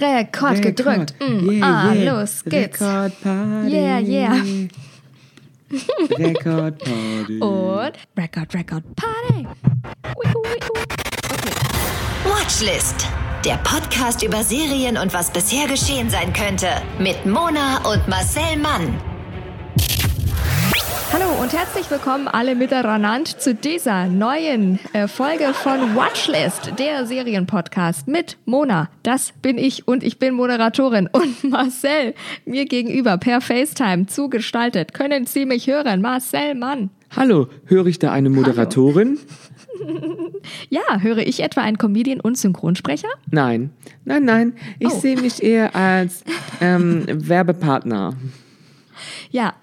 Rekord, gedrückt. Mm, Yeah, ah, yeah. los geht's. Rekordparty. Yeah, yeah. Rekordparty. Und Record, Record, Party. Okay. Watchlist. Der Podcast über Serien und was bisher geschehen sein könnte. Mit Mona und Marcel Mann. Hallo und herzlich willkommen alle miteinander zu dieser neuen äh, Folge von Watchlist, der Serienpodcast mit Mona. Das bin ich und ich bin Moderatorin und Marcel mir gegenüber per FaceTime zugestaltet. Können Sie mich hören? Marcel Mann. Hallo, höre ich da eine Moderatorin? Ja, höre ich etwa einen Comedian und Synchronsprecher? Nein, nein, nein. Ich Oh. sehe mich eher als ähm, Werbepartner. Ja.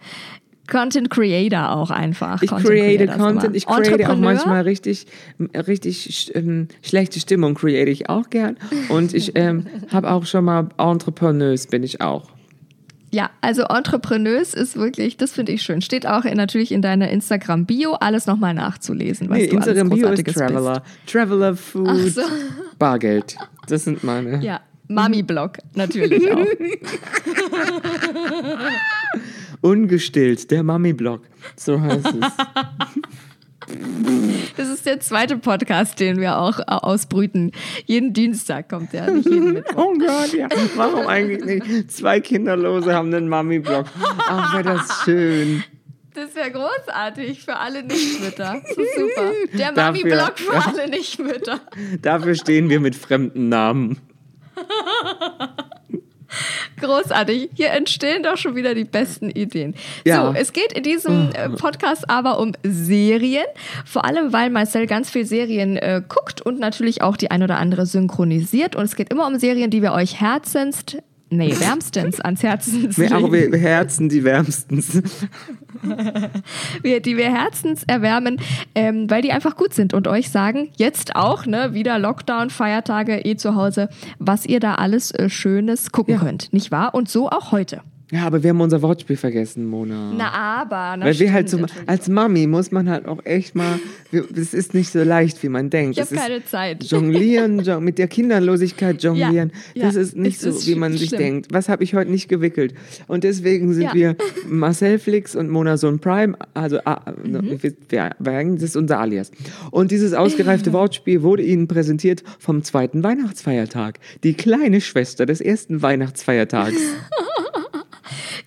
Content Creator auch einfach. Ich Content create Content, ich create auch manchmal richtig, richtig ähm, schlechte Stimmung, create ich auch gern. Und ich ähm, habe auch schon mal Entrepreneuse, bin ich auch. Ja, also Entrepreneuse ist wirklich, das finde ich schön. Steht auch in, natürlich in deiner Instagram-Bio, alles nochmal nachzulesen, was Nee, du alles Instagram Bio ist Traveler. Traveler, Food, so. Bargeld. Das sind meine. bist. Ja, Mami-Blog natürlich auch. Ungestillt, der Mami-Blog. So heißt es. Das ist der zweite Podcast, den wir auch äh, ausbrüten. Jeden Dienstag kommt der, nicht jeden Mittwoch. Oh Gott, ja. Warum eigentlich nicht? Zwei Kinderlose haben einen Mami-Blog. Ach, wäre das schön. Das wäre großartig für alle Nichtmütter. Das ist super. Der Mami-Blog für ja. alle Nichtmütter. Dafür stehen wir mit fremden Namen. Großartig. Hier entstehen doch schon wieder die besten Ideen. Ja. So, es geht in diesem äh, Podcast aber um Serien. Vor allem, weil Marcel ganz viel Serien äh, guckt und natürlich auch die ein oder andere synchronisiert. Und es geht immer um Serien, die wir euch herzenst, nee, wärmstens ans Herzen Wir, auch legen. wir Herzen die wärmstens. wir, die wir herzens erwärmen, ähm, weil die einfach gut sind und euch sagen, jetzt auch, ne, wieder Lockdown, Feiertage, eh zu Hause, was ihr da alles äh, Schönes gucken könnt, nicht wahr? Und so auch heute. Ja, aber wir haben unser Wortspiel vergessen, Mona. Na aber, na Weil wir halt so, als Mami muss man halt auch echt mal, wir- es ist nicht so leicht, wie man denkt. Ich habe ist keine Zeit. Jonglieren, jon mit der Kinderlosigkeit jonglieren, Ja, das ja, ist nicht so, ist wie man sich schlimm. denkt. Was habe ich heute nicht gewickelt? Und deswegen sind Ja. wir Marcel Flix und Mona Sohn Prime, also ah, Mhm. wir, wir, das ist unser Alias. Und dieses ausgereifte Wortspiel wurde Ihnen präsentiert vom zweiten Weihnachtsfeiertag, die kleine Schwester des ersten Weihnachtsfeiertags.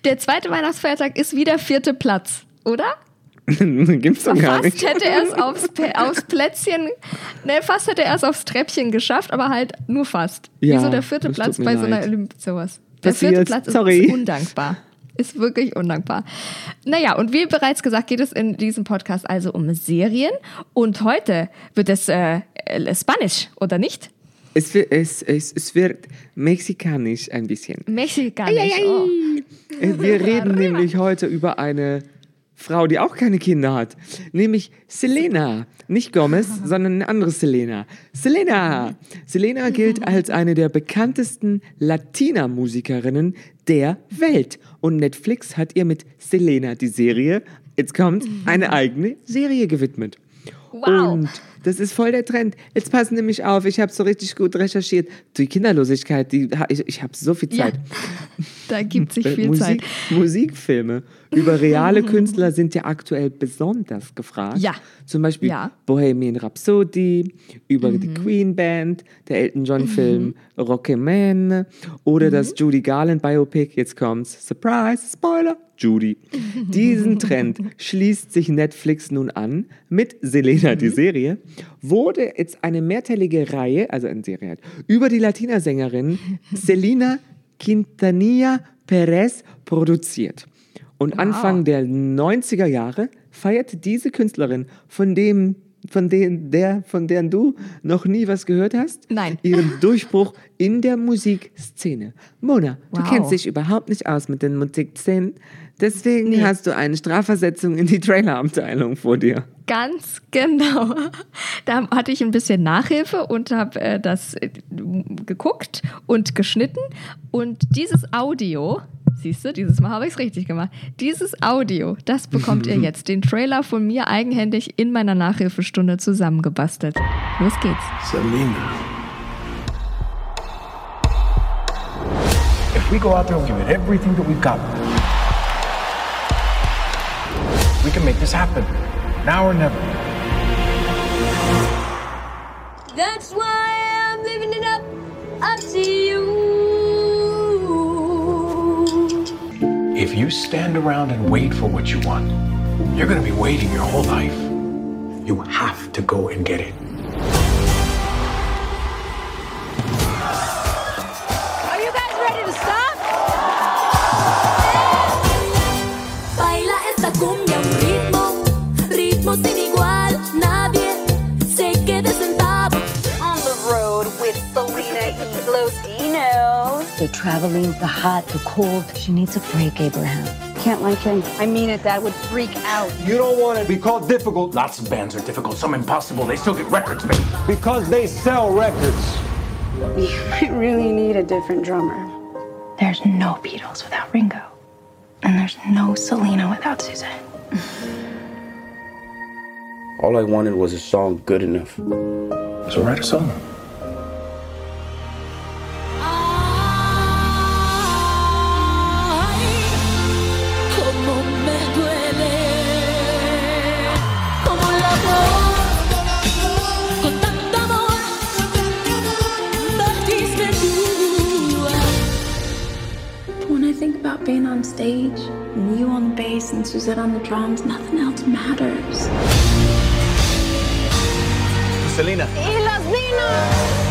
Der zweite Weihnachtsfeiertag ist wieder vierte Platz, oder? Gibt's doch gar Fast nicht. hätte er es aufs, aufs Plätzchen, ne, fast hätte er es aufs Treppchen geschafft, aber halt nur fast. Ja, Wieso der vierte Platz bei so einer leid. Olymp sowas? Der Passiert, vierte Platz ist, sorry. ist undankbar. Ist wirklich undankbar. Naja, und wie bereits gesagt, geht es in diesem Podcast also um Serien. Und heute wird es äh, Spanisch, oder nicht? Es, wird- es, es, es wird mexikanisch ein bisschen. Mexikanisch. Oh. Äh, Wir reden nämlich heute über eine Frau, die auch keine Kinder hat, nämlich Selena. Nicht Gomez, sondern eine andere Selena. Selena! Selena gilt als eine der bekanntesten Latina-Musikerinnen der Welt. Und Netflix hat ihr mit Selena die Serie, jetzt kommt, eine eigene Serie gewidmet. Wow. Und das ist voll der Trend. Jetzt pass nämlich auf, ich habe so richtig gut recherchiert. Die Kinderlosigkeit, die, ich, ich habe so viel Ja, Zeit. da gibt sich viel Musik, Zeit. Musikfilme über reale Künstler sind ja aktuell besonders gefragt. Ja. Zum Beispiel Ja. Mhm. Bohemian Rhapsody, über die Queen Band, der Elton John Film Rocketman oder das Mhm. Judy Garland Biopic. Jetzt kommt's. Surprise, Spoiler. Judy. Diesen Trend schließt sich Netflix nun an mit Selena, Mhm. die Serie, wurde jetzt eine mehrteilige Reihe, also eine Serie halt, über die Latina-Sängerin Selena Quintanilla Perez produziert. Und Anfang der 90er Jahre feierte diese Künstlerin, von dem von denen, der, von deren du noch nie was gehört hast? Nein. Ihren Durchbruch in der Musikszene. Mona, du Wow. kennst dich überhaupt nicht aus mit den Musikszenen. Deswegen hast du eine Strafversetzung in die Trailerabteilung vor dir. Ganz genau. Da hatte ich ein bisschen Nachhilfe und habe äh, das äh, geguckt und geschnitten. Und dieses Audio, siehst du, dieses Mal habe ich es richtig gemacht. Dieses Audio, das bekommt ihr jetzt. Den Trailer von mir eigenhändig in meiner Nachhilfestunde zusammengebastelt. Los geht's. Selena. We go out there and give it everything that we've got. We can make this happen. Now or never. That's why I'm living it up, up to you. If you stand around and wait for what you want, you're gonna be waiting your whole life. You have to go and get it. Traveling the hot, the cold. She needs a break, Abraham. Can't like him. I mean it, that would freak out. You don't want to be called difficult Lots of bands are difficult, some impossible. They still get records, baby. because they sell records. We might really need a different drummer. There's no Beatles without Ringo. And there's no Selena without Suzanne. All I wanted was a song good enough. So write a song. And Suzette on the drums, nothing else matters. Selena. Y los niños.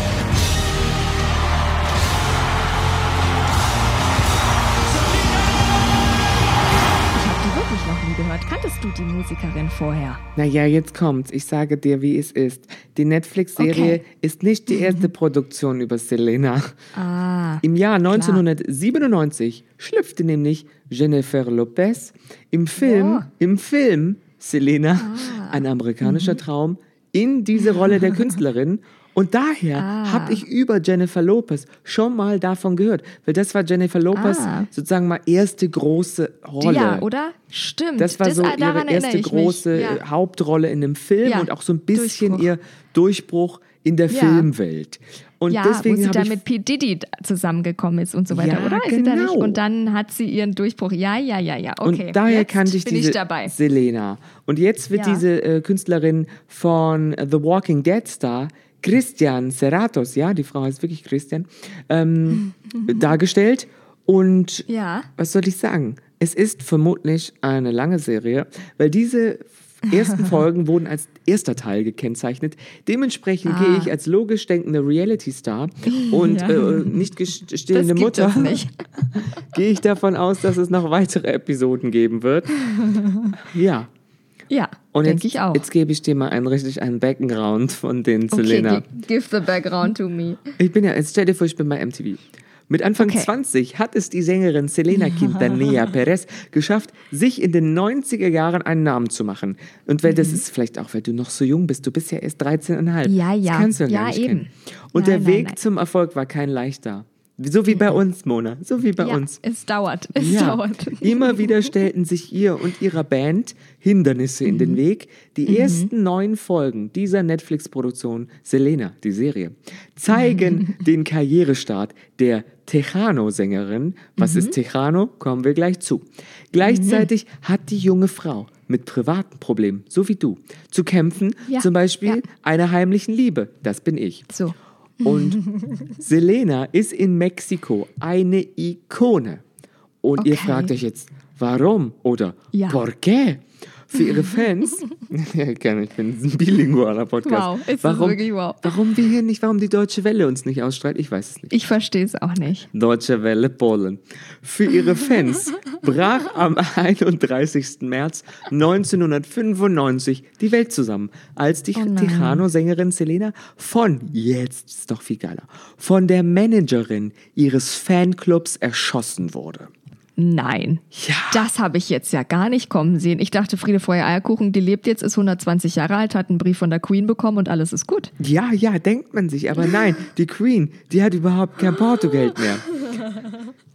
Ich habe die wirklich noch nie gehört. Kanntest du die Musikerin vorher? Naja, jetzt kommt's. Ich sage dir, wie es ist. Die Netflix-Serie Okay. ist nicht die erste Produktion über Selena. Ah. Im Jahr 1997 schlüpfte nämlich Jennifer Lopez im Film, Ja. im Film Selena, Ah. ein amerikanischer Traum, in diese Rolle der Künstlerin. Und daher Ah. habe ich über Jennifer Lopez schon mal davon gehört, weil das war Jennifer Lopez Ah. sozusagen mal erste große Rolle. Ja, oder? Stimmt. Das war so daran ihre erste große Ja. äh, Hauptrolle in einem Film Ja, und auch so ein bisschen Durchbruch. ihr Durchbruch in der Ja. Filmwelt. Und ja, deswegen wo sie da mit P. Diddy zusammengekommen ist und so weiter, Ja, oder? Sie da genau. Und dann hat sie ihren Durchbruch. Ja, ja, ja, ja. Okay. Und daher Jetzt kannte ich diese ich dabei. Selena. Und jetzt wird Ja. diese äh, Künstlerin von The Walking Dead Star Christian Serratos, ja, die Frau heißt wirklich Christian, ähm, dargestellt. Und Ja. was soll ich sagen? Es ist vermutlich eine lange Serie, weil diese ersten Folgen wurden als erster Teil gekennzeichnet. Dementsprechend gehe ich als logisch denkende Reality-Star und Ah. Ja. äh, nicht gest- stillende Das gibt Mutter nicht. gehe ich davon aus, dass es noch weitere Episoden geben wird. Ja. Ja, Und denke jetzt, ich auch. jetzt gebe ich dir mal einen richtig einen Background von den okay, Selena. gi- give the background to me. Ich bin ja, jetzt stell dir vor, ich bin bei MTV. Mit Anfang Okay. 20 hat es die Sängerin Selena Quintanilla Perez geschafft, sich in den 90er Jahren einen Namen zu machen. Und weil das ist vielleicht auch, weil du noch so jung bist, du bist ja erst 13,5. Mhm. Ja, ja. Das kannst du ja, Ja, gar nicht eben. kennen. Und Nein, der nein, Weg nein. Mhm. zum Erfolg war kein leichter. So wie bei uns, Mona. So wie bei ja, uns. es dauert. Es Ja, dauert. immer wieder stellten sich ihr und ihrer Band Hindernisse in Mhm. den Weg. Die ersten neun Folgen dieser Netflix-Produktion Selena, die Serie, zeigen den Karrierestart der Tejano-Sängerin. Was Mhm. ist Tejano? Kommen wir gleich zu. Gleichzeitig hat die junge Frau mit privaten Problemen, so wie du, zu kämpfen. Ja, Zum Beispiel einer heimlichen Liebe. Das bin ich. So. Und Selena ist in Mexiko eine Ikone. Und ihr Okay. fragt euch jetzt, warum oder Ja. por qué? Für ihre Fans, ja, gerne, ich bin ein bilingualer Podcast. Wow, ist warum, wirklich wow. Warum wir hier nicht, warum die Deutsche Welle uns nicht ausstrahlt, ich weiß es nicht. Ich verstehe es auch nicht. Deutsche Welle Polen. Für ihre Fans brach am 31. März 1995 die Welt zusammen, als die Oh nein. Tejano-Sängerin Selena von, jetzt ist doch viel geiler, von der Managerin ihres Fanclubs erschossen wurde. Nein. Ja. Das habe ich jetzt ja gar nicht kommen sehen. Ich dachte, Friede Feuer Eierkuchen, die lebt jetzt, ist 120 Jahre alt, hat einen Brief von der Queen bekommen und alles ist gut. Ja, ja, denkt man sich, aber nein, die Queen, die hat überhaupt kein Portogeld mehr.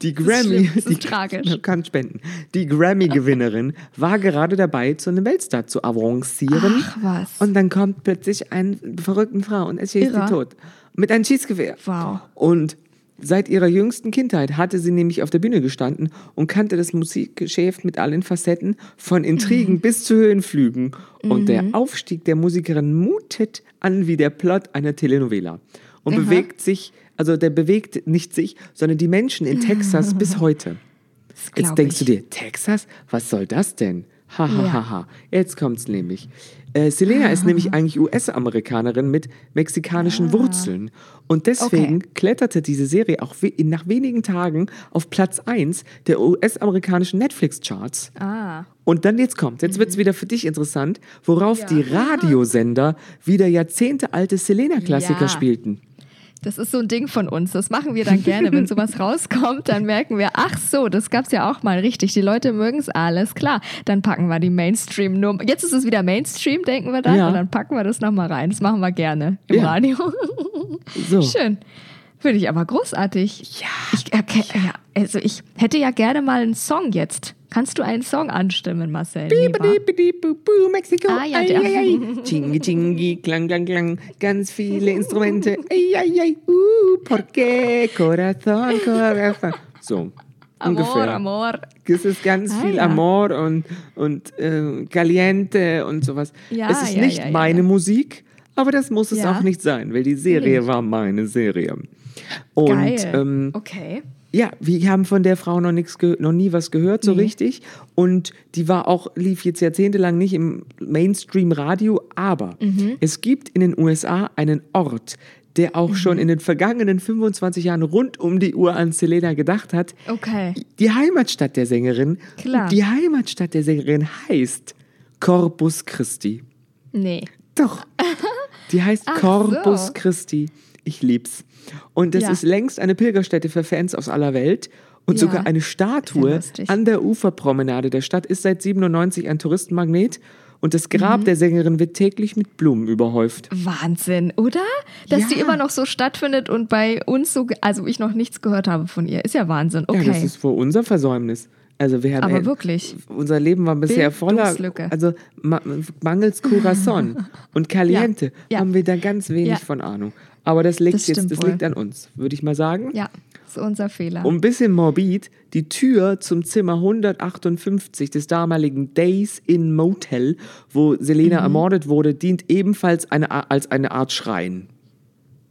Die Grammy, die tragisch. kann spenden. Die Grammy-Gewinnerin war gerade dabei, zu einem Weltstar zu avancieren. Ach, was. Und dann kommt plötzlich eine verrückte Frau und erschießt sie tot. Mit einem Schießgewehr. Wow. Und Seit ihrer jüngsten Kindheit hatte sie nämlich auf der Bühne gestanden und kannte das Musikgeschäft mit allen Facetten, von Intrigen bis zu Höhenflügen. Und der Aufstieg der Musikerin mutet an wie der Plot einer Telenovela und Aha. bewegt sich, also der bewegt nicht sich, sondern die Menschen in Texas bis heute. Jetzt denkst du ich. dir, Texas? Was soll das denn? Ha, ha, Ja. ha, ha. Jetzt kommt's nämlich. Äh, Selena ist nämlich eigentlich US-Amerikanerin mit mexikanischen Wurzeln. Und deswegen Okay. kletterte diese Serie auch we nach wenigen Tagen auf Platz 1 der US-amerikanischen Netflix-Charts. Ah. Und dann jetzt kommt, jetzt wird's wieder für dich interessant, worauf die Radiosender wieder jahrzehntealte Selena-Klassiker Ja. spielten. Das ist so ein Ding von uns. Das machen wir dann gerne. Wenn sowas rauskommt, dann merken wir, ach so, das gab's ja auch mal richtig. Die Leute mögen es alles klar. Dann packen wir die Mainstream-Nummer. Jetzt ist es wieder Mainstream, denken wir dann. Ja. Und dann packen wir das nochmal rein. Das machen wir gerne im Ja. Radio. So. Schön. Finde ich aber großartig. Ja. Ich, erke- ja. Also ich hätte ja gerne mal einen Song jetzt. Kannst du einen Song anstimmen, Marcel? Bibidi-bu-bu, Mexiko. Ah, ja, der. Chingi, chingi, klang, klang, klang. Ganz viele Instrumente. Ei, ei, ei. Uh, porque corazón, corazón. So, Amor, ungefähr. Amor. Es ist ganz Ah, viel ja. Amor und, und äh, Caliente und sowas. Ja, es ist ja, nicht meine. Musik, aber das muss es auch nicht sein, weil die Serie war meine Serie. Und Geil. ähm, okay. Ja, wir haben von der Frau noch nichts, noch nie was gehört so Nee. richtig. Und die war auch lief jetzt jahrzehntelang nicht im Mainstream-Radio, aber Mhm. es gibt in den USA einen Ort, der auch schon Mhm. in den vergangenen 25 Jahren rund um die Uhr an Selena gedacht hat. Okay. Die Heimatstadt der Sängerin. Klar. Die Heimatstadt der Sängerin heißt Corpus Christi. Nee. Doch. Die heißt Ach Corpus so. Christi. Ich lieb's. Und das Ja. ist längst eine Pilgerstätte für Fans aus aller Welt. Und Ja. sogar eine Statue an der Uferpromenade der Stadt ist seit 97 ein Touristenmagnet. Und das Grab Mhm. der Sängerin wird täglich mit Blumen überhäuft. Wahnsinn, oder? Dass Ja. die immer noch so stattfindet und bei uns so, also ich noch nichts gehört habe von ihr. Ist ja Wahnsinn. Okay. Ja, das ist wohl unser Versäumnis. Also wir haben Aber wirklich. Unser Leben war bisher voller, also ma mangels Corazon und Caliente Ja, ja. haben wir da ganz wenig von Ahnung. Aber das liegt Das jetzt, das wohl. liegt an uns, würde ich mal sagen. ja, ist unser Fehler. Um ein bisschen morbid, die Tür zum Zimmer 158 des damaligen Days in Motel, wo Selena Mhm. ermordet wurde, dient ebenfalls eine, als eine Art Schrein.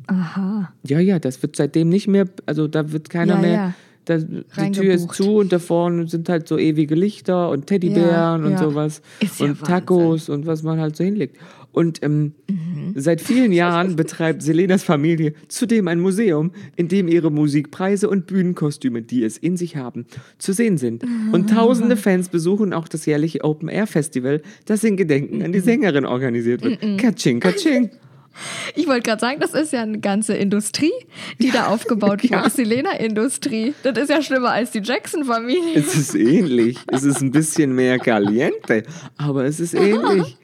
Aha. Ja, ja, das wird seitdem nicht mehr, also da wird keiner Ja, mehr, ja. Da, die Tür ist zu und da vorne sind halt so ewige Lichter und Teddybären Ja, und ja. sowas Ist ja und Tacos und was man halt so hinlegt. Und ähm, Mhm. seit vielen Jahren betreibt Selenas Familie zudem ein Museum, in dem ihre Musikpreise und Bühnenkostüme, die es in sich haben, zu sehen sind. Und tausende Fans besuchen auch das jährliche Open Air Festival, das in Gedenken an die Sängerin organisiert wird. Mhm. Katsching, katsching. Ich wollte gerade sagen, das ist ja eine ganze Industrie, die da aufgebaut Ja. wurde. Selena-Industrie. Das ist ja schlimmer als die Jackson-Familie. Es ist ähnlich. Es ist ein bisschen mehr caliente, aber es ist ähnlich.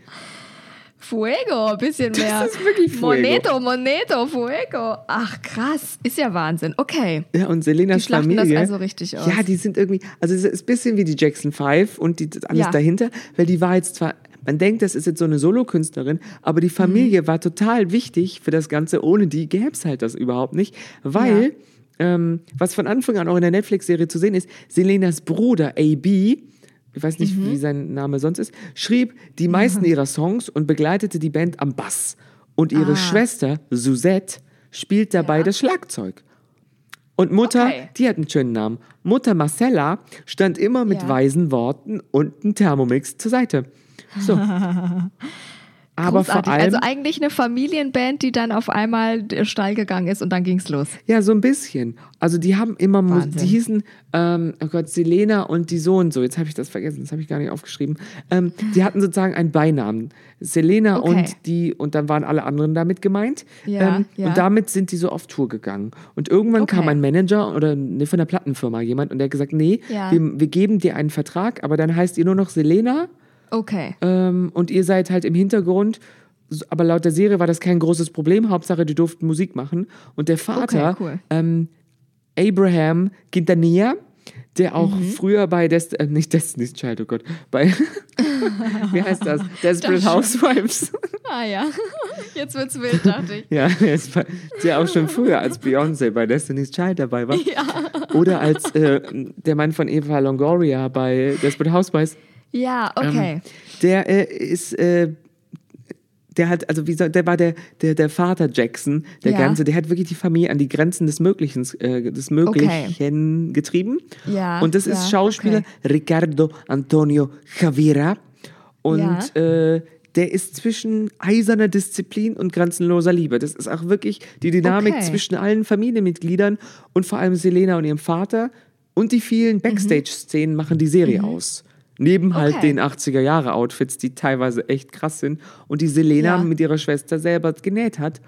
Fuego, ein bisschen mehr. ist wirklich Fuego. Moneto, Moneto, Fuego. Ach, krass. Ist ja Wahnsinn. Okay. Ja, und Selenas Die Familie. das also richtig aus. Ja, die sind irgendwie, also es ist ein bisschen wie die Jackson 5 und die, das alles Ja. dahinter, weil die war jetzt zwar, man denkt, das ist jetzt so eine Solokünstlerin, aber die Familie Mhm. war total wichtig für das Ganze. Ohne die gäbe es halt das überhaupt nicht, weil, ähm, was von Anfang an auch in der Netflix-Serie zu sehen ist, Selenas Bruder AB, ich weiß nicht, Mhm. wie sein Name sonst ist, schrieb die meisten ihrer Songs und begleitete die Band am Bass. Und ihre Ah. Schwester, Suzette, spielt dabei das Schlagzeug. Und Mutter, Okay. die hat einen schönen Namen. Mutter Marcella stand immer mit Ja. weisen Worten und einem Thermomix zur Seite. So. Aber vor Großartig. allem, Also eigentlich eine Familienband, die dann auf einmal steil gegangen ist und dann ging's los. ja, so ein bisschen. Also die haben immer, Wahnsinn. die hießen, ähm, oh Gott, Selena und die so und so. Jetzt habe ich das vergessen, das habe ich gar nicht aufgeschrieben. Ähm, die hatten sozusagen einen Beinamen. Selena Okay. und die, und dann waren alle anderen damit gemeint. Ja, ähm, ja. Und damit sind die so auf Tour gegangen. Und irgendwann Okay. kam ein Manager oder ne, von der Plattenfirma jemand und der hat gesagt, nee, Ja. wir, wir geben dir einen Vertrag, aber dann heißt ihr nur noch Selena Okay. ähm, und ihr seid halt im Hintergrund. Aber laut der Serie war das kein großes Problem. Hauptsache, die durften Musik machen. Und der Vater, Okay, cool. ähm, Abraham Quintanilla, der auch Mhm. früher bei Dest äh, nicht Destiny's Child, oh Gott, bei wie heißt das? Desperate Housewives. Ah ja. Jetzt wird's wild, dachte ich. Ja, es war ja auch schon früher, als Beyoncé bei Destiny's Child dabei war. Ja. Oder als äh, der Mann von Eva Longoria bei Desperate Housewives. Ja, okay. Ähm, der äh, ist, äh, der hat, also wie soll, der war der, der, der Vater Jackson, der Ja. ganze, der hat wirklich die Familie an die Grenzen des Möglichen, äh, des Möglichen getrieben. Ja, Und das ist ja, Schauspieler Ricardo Antonio Chavira. Und äh, der ist zwischen eiserner Disziplin und grenzenloser Liebe. Das ist auch wirklich die Dynamik Okay. zwischen allen Familienmitgliedern und vor allem Selena und ihrem Vater. Und die vielen Backstage-Szenen machen die Serie aus. Neben halt Okay. den 80er-Jahre-Outfits, die teilweise echt krass sind und die Selena Ja. mit ihrer Schwester selber genäht hat.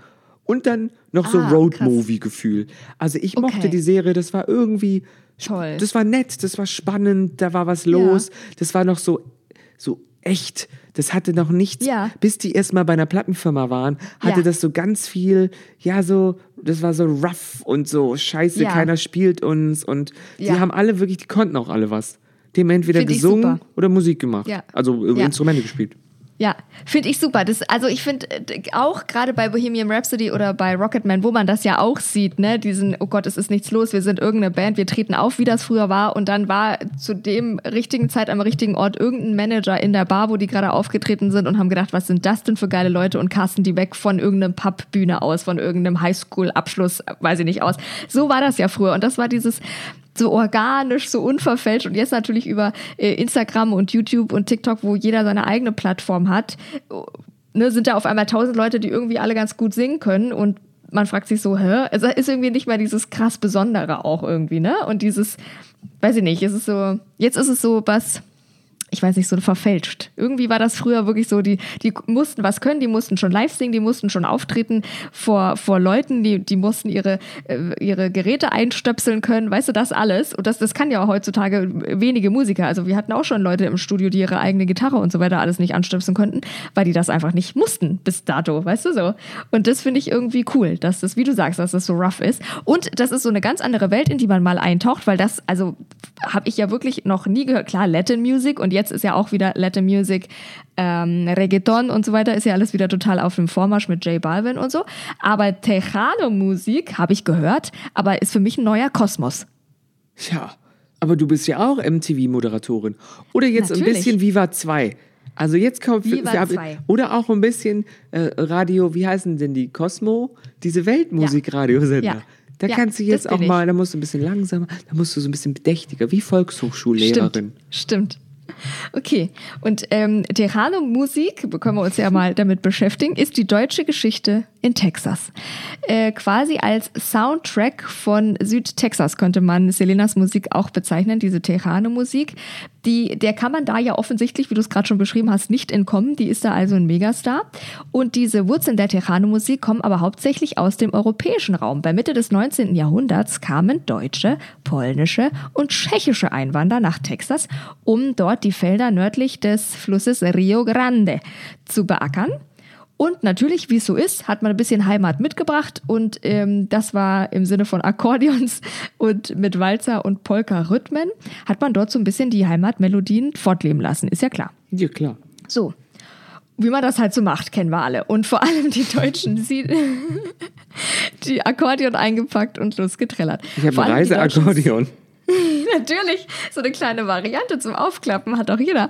Und dann noch so Ah, Road-Movie-Gefühl. Also ich mochte Okay. die Serie, das war irgendwie, Toll. das war nett, das war spannend, da war was los, das war noch so, so echt. Das hatte noch nichts, Ja. bis die erstmal bei einer Plattenfirma waren, hatte Ja. das so ganz viel, ja, so, das war so rough und so, scheiße, Ja. keiner spielt uns und die Ja. haben alle wirklich, die konnten auch alle was. Die haben entweder Find gesungen oder Musik gemacht. Ja. Also äh, Ja. Instrumente gespielt. Ja, finde ich super. Das, also ich finde äh, auch gerade bei Bohemian Rhapsody oder bei Rocketman, wo man das ja auch sieht, ne, diesen, oh Gott, es ist nichts los, wir sind irgendeine Band, wir treten auf, wie das früher war. Und dann war zu dem richtigen Zeit am richtigen Ort irgendein Manager in der Bar, wo die gerade aufgetreten sind und haben gedacht, was sind das denn für geile Leute und casten die weg von irgendeinem Pubbühne aus, von irgendeinem Highschool-Abschluss, weiß ich nicht aus. So war das ja früher. Und das war dieses so organisch, so unverfälscht und jetzt natürlich über äh, Instagram und YouTube und TikTok, wo jeder seine eigene Plattform hat, ne, sind da auf einmal tausend Leute, die irgendwie alle ganz gut singen können und man fragt sich so, hä? Es ist irgendwie nicht mehr dieses krass Besondere auch irgendwie, ne? Und dieses, weiß ich nicht, es ist so, jetzt ist es so was, ich weiß nicht, so verfälscht. Irgendwie war das früher wirklich so, die, die mussten was können, die mussten schon live singen, die mussten schon auftreten vor, vor Leuten, die, die mussten ihre, äh, ihre Geräte einstöpseln können, weißt du, das alles. Und das, das kann ja auch heutzutage wenige Musiker. Also wir hatten auch schon Leute im Studio, die ihre eigene Gitarre und so weiter alles nicht anstöpseln konnten, weil die das einfach nicht mussten bis dato, weißt du so. Und das finde ich irgendwie cool, dass das, wie du sagst, dass das so rough ist. Und das ist so eine ganz andere Welt, in die man mal eintaucht, weil das, also habe ich ja wirklich noch nie gehört. Klar, Latin Music und jetzt ist ja auch wieder Latin Music, ähm, Reggaeton und so weiter, ist ja alles wieder total auf dem Vormarsch mit J Balvin und so. Aber Tejano-Musik habe ich gehört, aber ist für mich ein neuer Kosmos. Ja, aber du bist ja auch MTV-Moderatorin. Oder jetzt ein Natürlich. bisschen Viva 2. Also jetzt kommt Viva wir- 2. oder auch ein bisschen äh, Radio, wie heißen denn die? Cosmo? Diese Weltmusikradiosender. Ja. Da Ja, kannst du jetzt auch mal, da musst du ein bisschen langsamer, da musst du so ein bisschen bedächtiger, wie Volkshochschullehrerin. Stimmt. Stimmt. Okay, und ähm, Tejano-Musik, können wir uns ja mal damit beschäftigen, ist die deutsche Geschichte in Texas. Äh, quasi als Soundtrack von Südtexas könnte man Selenas Musik auch bezeichnen, diese Tejano-Musik. Die, der kann man da ja offensichtlich, wie du es gerade schon beschrieben hast, nicht entkommen. Die ist da also ein Megastar. Und diese Wurzeln der Tejano-Musik kommen aber hauptsächlich aus dem europäischen Raum. Bei Mitte des 19. Jahrhunderts kamen deutsche, polnische und tschechische Einwanderer nach Texas, um dort die Felder nördlich des Flusses Rio Grande zu beackern. Und natürlich, wie es so ist, hat man ein bisschen Heimat mitgebracht und ähm, das war im Sinne von Akkordeons und mit Walzer und Polka-Rhythmen, hat man dort so ein bisschen die Heimatmelodien fortleben lassen, ist ja klar. Ja, klar. So. Wie man das halt so macht, kennen wir alle. Und vor allem die Deutschen, sie, die Akkordeon eingepackt und losgetrellert. Ich habe ein Reiseakkordeon. Natürlich, so eine kleine Variante zum Aufklappen hat auch jeder.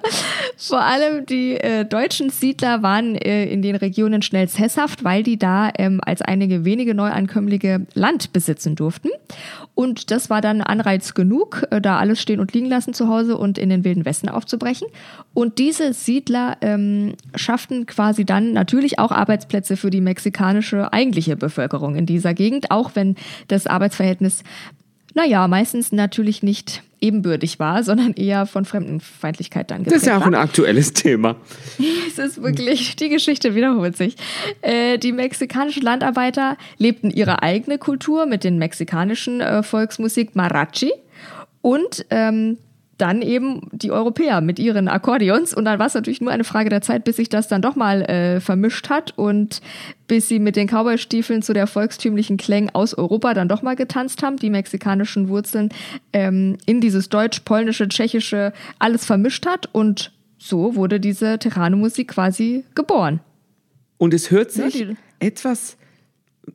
Vor allem die äh, deutschen Siedler waren äh, in den Regionen schnell sesshaft, weil die da ähm, als einige wenige Neuankömmlinge Land besitzen durften. Und das war dann Anreiz genug, äh, da alles stehen und liegen lassen zu Hause und in den wilden Westen aufzubrechen. Und diese Siedler ähm, schafften quasi dann natürlich auch Arbeitsplätze für die mexikanische eigentliche Bevölkerung in dieser Gegend, auch wenn das Arbeitsverhältnis naja, meistens natürlich nicht ebenbürtig war, sondern eher von Fremdenfeindlichkeit dann geprägt Das ist ja auch ein aktuelles Thema. Es ist wirklich, die Geschichte wiederholt sich. Äh, die mexikanischen Landarbeiter lebten ihre eigene Kultur mit den mexikanischen äh, Volksmusik Marachi und ähm, dann eben die Europäer mit ihren Akkordeons. Und dann war es natürlich nur eine Frage der Zeit, bis sich das dann doch mal äh, vermischt hat und bis sie mit den Cowboystiefeln zu der volkstümlichen Klang aus Europa dann doch mal getanzt haben, die mexikanischen Wurzeln ähm, in dieses Deutsch, Polnische, Tschechische alles vermischt hat. Und so wurde diese Terrano-Musik quasi geboren. Und es hört Ja, sich die- etwas,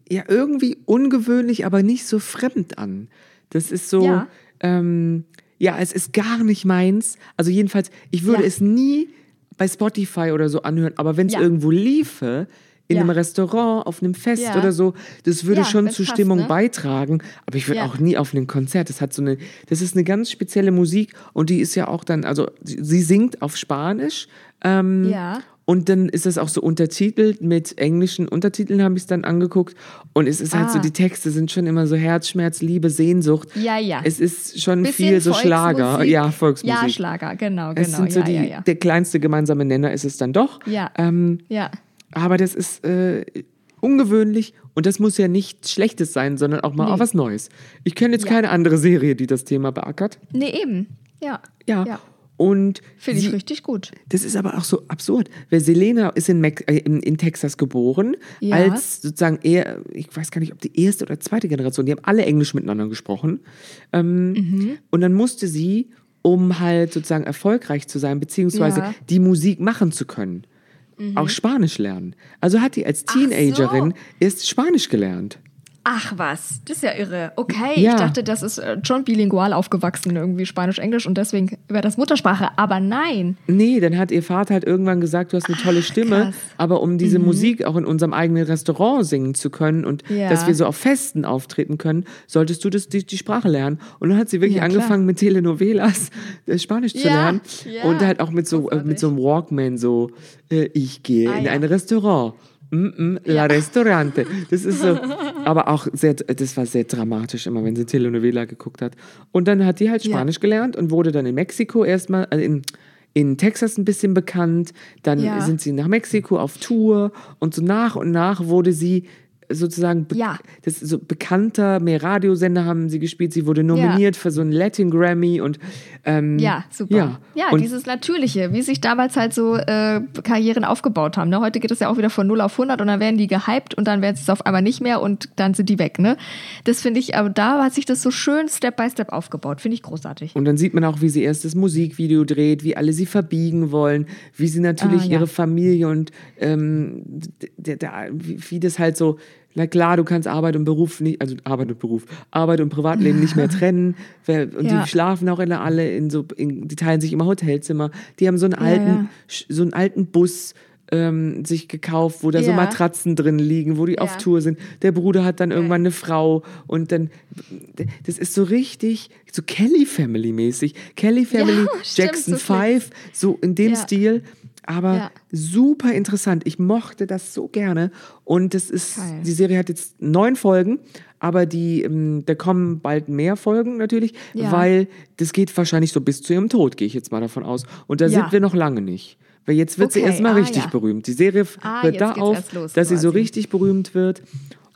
ja, irgendwie ungewöhnlich, aber nicht so fremd an. Das ist so, Ja. ähm, ja, es ist gar nicht meins. Also jedenfalls, ich würde Ja. es nie bei Spotify oder so anhören, aber wenn es Ja. irgendwo liefe, in Ja. einem Restaurant, auf einem Fest Ja. oder so, das würde Ja, schon zur passt, Stimmung ne? beitragen. Aber ich würde auch nie auf einem Konzert. Das hat so eine, das ist eine ganz spezielle Musik und die ist ja auch dann, also sie sie singt auf Spanisch. Ähm, Ja. Und dann ist es auch so untertitelt mit englischen Untertiteln, habe ich es dann angeguckt. Und es ist halt so, Ah. die Texte sind schon immer so Herzschmerz, Liebe, Sehnsucht. Ja, ja. Es ist schon Bisschen viel so Schlager. Ja, Volksmusik. Ja, Schlager, genau, genau. Es sind so ja, die, ja, ja. der kleinste gemeinsame Nenner ist es dann doch. Ja. Ähm, ja. aber das ist äh, ungewöhnlich und das muss ja nichts Schlechtes sein, sondern auch mal Nee. auch was Neues. Ich kenne jetzt keine andere Serie, die das Thema beackert. Nee, eben. Ja. Ja. ja. Und Finde ich richtig gut. das ist aber auch so absurd, weil Selena ist in, Mex äh, in, in Texas geboren, Ja. als sozusagen eher, ich weiß gar nicht, ob die erste oder zweite Generation, die haben alle Englisch miteinander gesprochen. Ähm, Mhm. Und dann musste sie, um halt sozusagen erfolgreich zu sein, beziehungsweise Ja. die Musik machen zu können, auch Spanisch lernen. Also hat die als Teenagerin erst Spanisch gelernt. Ach was, das ist ja irre. Okay, Ja. ich dachte, das ist äh, schon bilingual aufgewachsen, irgendwie Spanisch-Englisch und deswegen wäre das Muttersprache. Aber nein. Nee, dann hat ihr Vater halt irgendwann gesagt, du hast eine tolle Stimme, krass. aber um diese Musik auch in unserem eigenen Restaurant singen zu können und Ja. dass wir so auf Festen auftreten können, solltest du das, die, die Sprache lernen. Und dann hat sie wirklich Ja, angefangen mit Telenovelas äh, Spanisch zu lernen und halt auch mit so, äh, mit so einem Walkman so, äh, ich gehe Ah, in ein Restaurant. Mm La Restaurante. Das ist so, aber auch sehr, das war sehr dramatisch immer, wenn sie Telenovela geguckt hat. Und dann hat die halt Ja. Spanisch gelernt und wurde dann in Mexiko erstmal, also in, in Texas ein bisschen bekannt. Dann Ja. sind sie nach Mexiko auf Tour und so nach und nach wurde sie sozusagen be Ja. das so bekannter, mehr Radiosender haben sie gespielt. Sie wurde nominiert für so einen Latin Grammy und ähm, Ja, super. Ja, Ja, und dieses Natürliche, wie sich damals halt so äh, Karrieren aufgebaut haben. Ne? Heute geht es ja auch wieder von 0 auf 100 und dann werden die gehypt und dann werden sie es auf einmal nicht mehr und dann sind die weg. Ne? Das finde ich, aber da hat sich das so schön Step by Step aufgebaut. Finde ich großartig. Und dann sieht man auch, wie sie erst das Musikvideo dreht, wie alle sie verbiegen wollen, wie sie natürlich Ah, ja. ihre Familie und ähm, wie das halt so, na klar, du kannst Arbeit und Beruf nicht, also Arbeit und Beruf, Arbeit und Privatleben nicht mehr trennen. Und Ja. die schlafen auch alle, alle in so, in, die teilen sich immer Hotelzimmer. Die haben so einen alten, ja. sch- so einen alten Bus. Ähm, sich gekauft, wo da so Ja. Matratzen drin liegen, wo die auf Ja. Tour sind. Der Bruder hat dann irgendwann eine Frau und dann, das ist so richtig, so Kelly Family mäßig. Kelly Family, stimmt, Jackson so schlimm. 5, so in dem Ja. Stil. Aber Ja. super interessant. Ich mochte das so gerne. Und das ist, Geil. die Serie hat jetzt neun Folgen, aber die, ähm, da kommen bald mehr Folgen natürlich, Ja. weil das geht wahrscheinlich so bis zu ihrem Tod, gehe ich jetzt mal davon aus. Und da Ja. sind wir noch lange nicht. Weil jetzt wird sie Okay, erstmal ah, richtig berühmt. Die Serie Ah, hört da auf, los dass sie so quasi. richtig berühmt wird.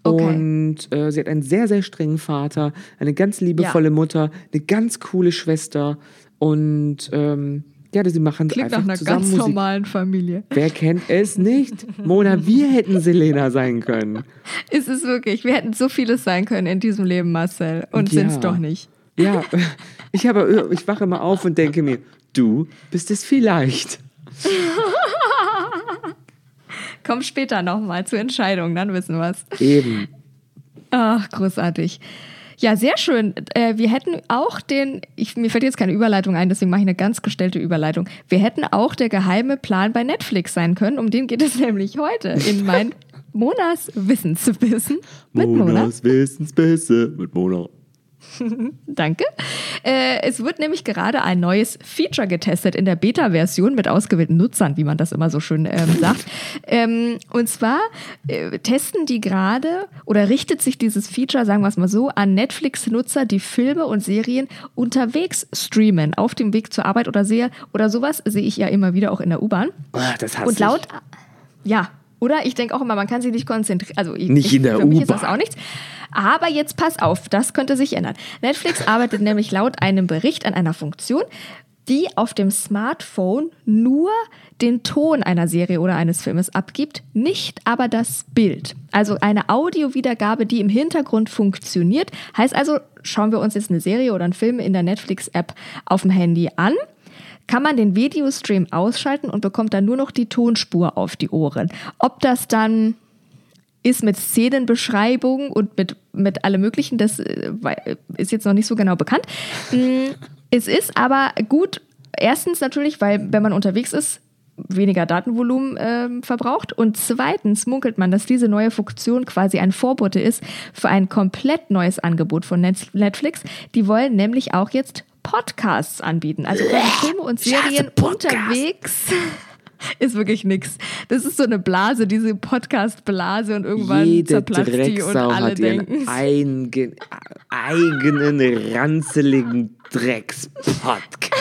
Okay. Und äh, sie hat einen sehr, sehr strengen Vater, eine ganz liebevolle Mutter, eine ganz coole Schwester. Und ähm, ja, sie machen Klingt nach einfach einer zusammen ganz Musik. normalen Familie. Wer kennt es nicht? Mona, wir hätten Selena sein können. Es ist wirklich, wir hätten so vieles sein können in diesem Leben, Marcel. Und Ja. sind es doch nicht. Ja, ich, habe, ich wache immer auf und denke mir, du bist es vielleicht. Komm später nochmal zur Entscheidung, dann wissen wir es. Eben. Ach, großartig. Ja, sehr schön. Äh, wir hätten auch den, ich, mir fällt jetzt keine Überleitung ein, deswegen mache ich eine ganz gestellte Überleitung. Wir hätten auch der geheime Plan bei Netflix sein können. Um den geht es nämlich heute in mein Monas Wissenswissen mit Mona. Monas Wissensbisse mit Mona. Danke. Äh, es wird nämlich gerade ein neues Feature getestet in der Beta-Version mit ausgewählten Nutzern, wie man das immer so schön ähm, sagt. ähm, und zwar äh, testen die gerade oder richtet sich dieses Feature, sagen wir es mal so, an Netflix-Nutzer, die Filme und Serien unterwegs streamen, auf dem Weg zur Arbeit oder sehe oder sowas sehe ich ja immer wieder auch in der U-Bahn. Ah, das hasse Und laut, ja, oder? Ich denke auch immer, man kann sich nicht konzentrieren. Also ich, Nicht ich, in der für mich ist das auch nichts. Aber jetzt pass auf, das könnte sich ändern. Netflix arbeitet nämlich laut einem Bericht an einer Funktion, die auf dem Smartphone nur den Ton einer Serie oder eines Filmes abgibt, nicht aber das Bild. Also eine Audiowiedergabe, die im Hintergrund funktioniert. Heißt also, schauen wir uns jetzt eine Serie oder einen Film in der Netflix-App auf dem Handy an kann man den Videostream ausschalten und bekommt dann nur noch die Tonspur auf die Ohren. Ob das dann ist mit Szenenbeschreibung und mit, mit allem Möglichen, das äh, ist jetzt noch nicht so genau bekannt. Mm, Es ist aber gut, erstens natürlich, weil wenn man unterwegs ist, weniger Datenvolumen ähm, verbraucht und zweitens munkelt man, dass diese neue Funktion quasi ein Vorbote ist für ein komplett neues Angebot von Netflix. Die wollen nämlich auch jetzt Podcasts anbieten, also Filme und Serien unterwegs. Ist wirklich nix. Das ist so eine Blase, diese Podcast-Blase und irgendwann Jede zerplatzt die und Drecksau alle hat denken. eigen, eigenen ranzeligen Drecks-Podcast.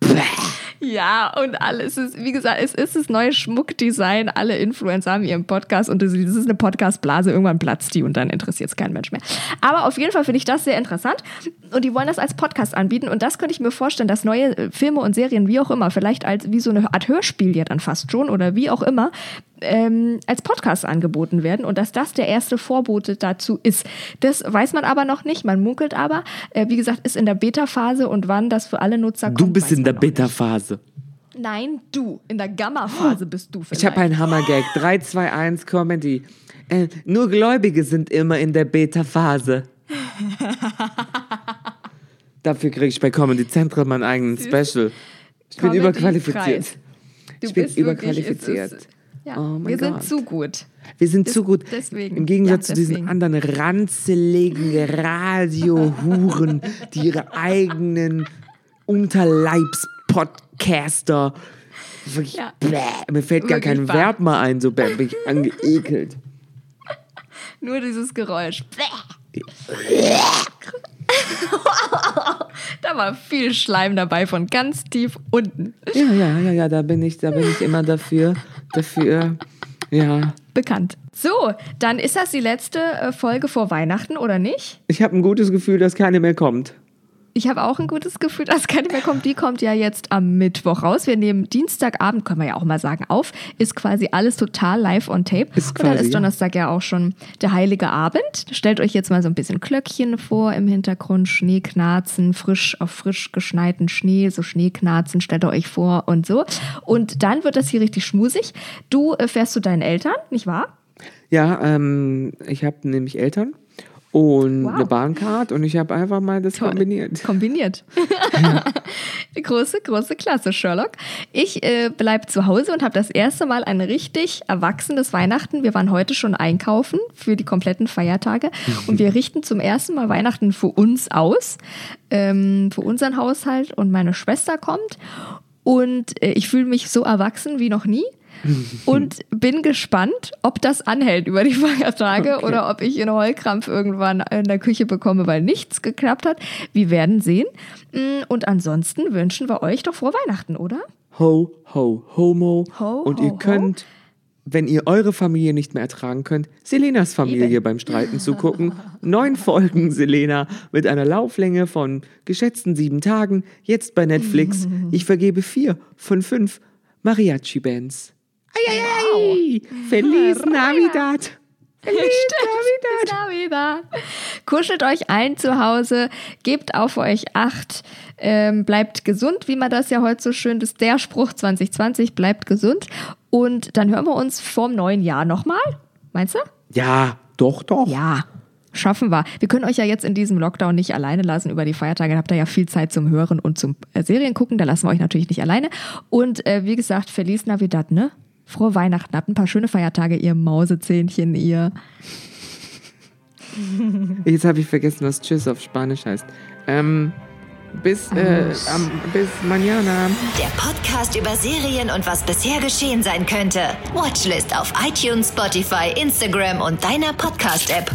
Ja, und alles ist, wie gesagt, es ist das neue Schmuckdesign. Alle Influencer haben ihren Podcast und das ist eine Podcast-Blase. Irgendwann platzt die und dann interessiert es kein Mensch mehr. Aber auf jeden Fall finde ich das sehr interessant. Und die wollen das als Podcast anbieten. Und das könnte ich mir vorstellen, dass neue Filme und Serien, wie auch immer, vielleicht als wie so eine Art Hörspiel ja dann fast schon oder wie auch immer, ähm, als Podcast angeboten werden und dass das der erste Vorbote dazu ist. Das weiß man aber noch nicht. Man munkelt aber, äh, wie gesagt, ist in der Beta-Phase und wann das für alle Nutzer kommt. Du bist in der. Beta-Phase. Nein, du. In der Gamma-Phase bist du vielleicht. Ich habe einen Hammergag. 3, 2, 1 Comedy. Äh, nur Gläubige sind immer in der Beta-Phase. Dafür kriege ich bei Comedy Central meinen eigenen Special. Ich bin Comedy überqualifiziert. Preis. Du ich bin bist wirklich- überqualifiziert. ist- Ja, Oh wir sind Gott. zu gut. Wir sind Das- zu gut. deswegen. Im Gegensatz Ja, zu diesen deswegen. anderen ranzeligen Radiohuren, die ihre eigenen Unterleibspodcaster. Ja. bäh, mir fällt gar kein wahr. Verb mehr ein, so bäh, bin ich angeekelt. Nur dieses Geräusch. da war viel Schleim dabei von ganz tief unten. Ja, ja, ja, ja, da bin ich, da bin ich immer dafür, dafür, ja. Bekannt. So, dann ist das die letzte äh, Folge vor Weihnachten, oder nicht? Ich habe ein gutes Gefühl, dass keine mehr kommt. Ich habe auch ein gutes Gefühl, dass keine mehr kommt. Die kommt ja jetzt am Mittwoch raus. Wir nehmen Dienstagabend, können wir ja auch mal sagen, auf. Ist quasi alles total live on tape. Ist Und dann quasi, ist. Donnerstag ja auch schon der heilige Abend. Stellt euch jetzt mal so ein bisschen Glöckchen vor im Hintergrund, Schneeknarzen, frisch auf frisch geschneiten Schnee, so Schneeknarzen stellt ihr euch vor und so. Und dann wird das hier richtig schmusig. Du äh, fährst zu deinen Eltern, nicht wahr? Ja, ähm, ich habe nämlich Eltern und Wow. eine Bahncard und ich habe einfach mal das kombiniert. Kombiniert. große, große Klasse, Sherlock. Ich äh, bleib zu Hause und habe das erste Mal ein richtig erwachsenes Weihnachten. Wir waren heute schon einkaufen für die kompletten Feiertage und wir richten zum ersten Mal Weihnachten für uns aus, ähm, für unseren Haushalt und meine Schwester kommt und äh, ich fühle mich so erwachsen wie noch nie. Und bin gespannt, ob das anhält über die Feiertage Okay. oder ob ich einen Heulkrampf irgendwann in der Küche bekomme, weil nichts geklappt hat. Wir werden sehen. Mm, Und ansonsten wünschen wir euch doch frohe Weihnachten, oder? Ho, ho, homo. Ho, und ho, ihr könnt, wenn ihr eure Familie nicht mehr ertragen könnt, Selenas Familie Eben. beim Streiten zugucken. Neun Folgen Selena mit einer Lauflänge von geschätzten sieben Tagen, jetzt bei Netflix. Ich vergebe vier von fünf Mariachi-Bands. Eieiei! Feliz Navidad! Feliz Navidad. Navidad. Kuschelt euch ein zu Hause, gebt auf euch Acht, ähm, bleibt gesund, wie man das ja heute so schön ist. Der Spruch 2020, bleibt gesund. Und dann hören wir uns vorm neuen Jahr nochmal. Meinst du? Ja, doch, doch. Ja. Schaffen wir. Wir können euch ja jetzt in diesem Lockdown nicht alleine lassen über die Feiertage. Dann habt ihr ja viel Zeit zum Hören und zum äh, Serien gucken. Da lassen wir euch natürlich nicht alleine. Und äh, wie gesagt, Feliz Navidad, ne? Frohe Weihnachten. Habt ein paar schöne Feiertage, ihr Mausezähnchen, ihr. Jetzt habe ich vergessen, was Tschüss auf Spanisch heißt. Ähm, bis, äh, am, bis mañana. Der Podcast über Serien und was bisher geschehen sein könnte. Watchlist auf iTunes, Spotify, Instagram und deiner Podcast-App.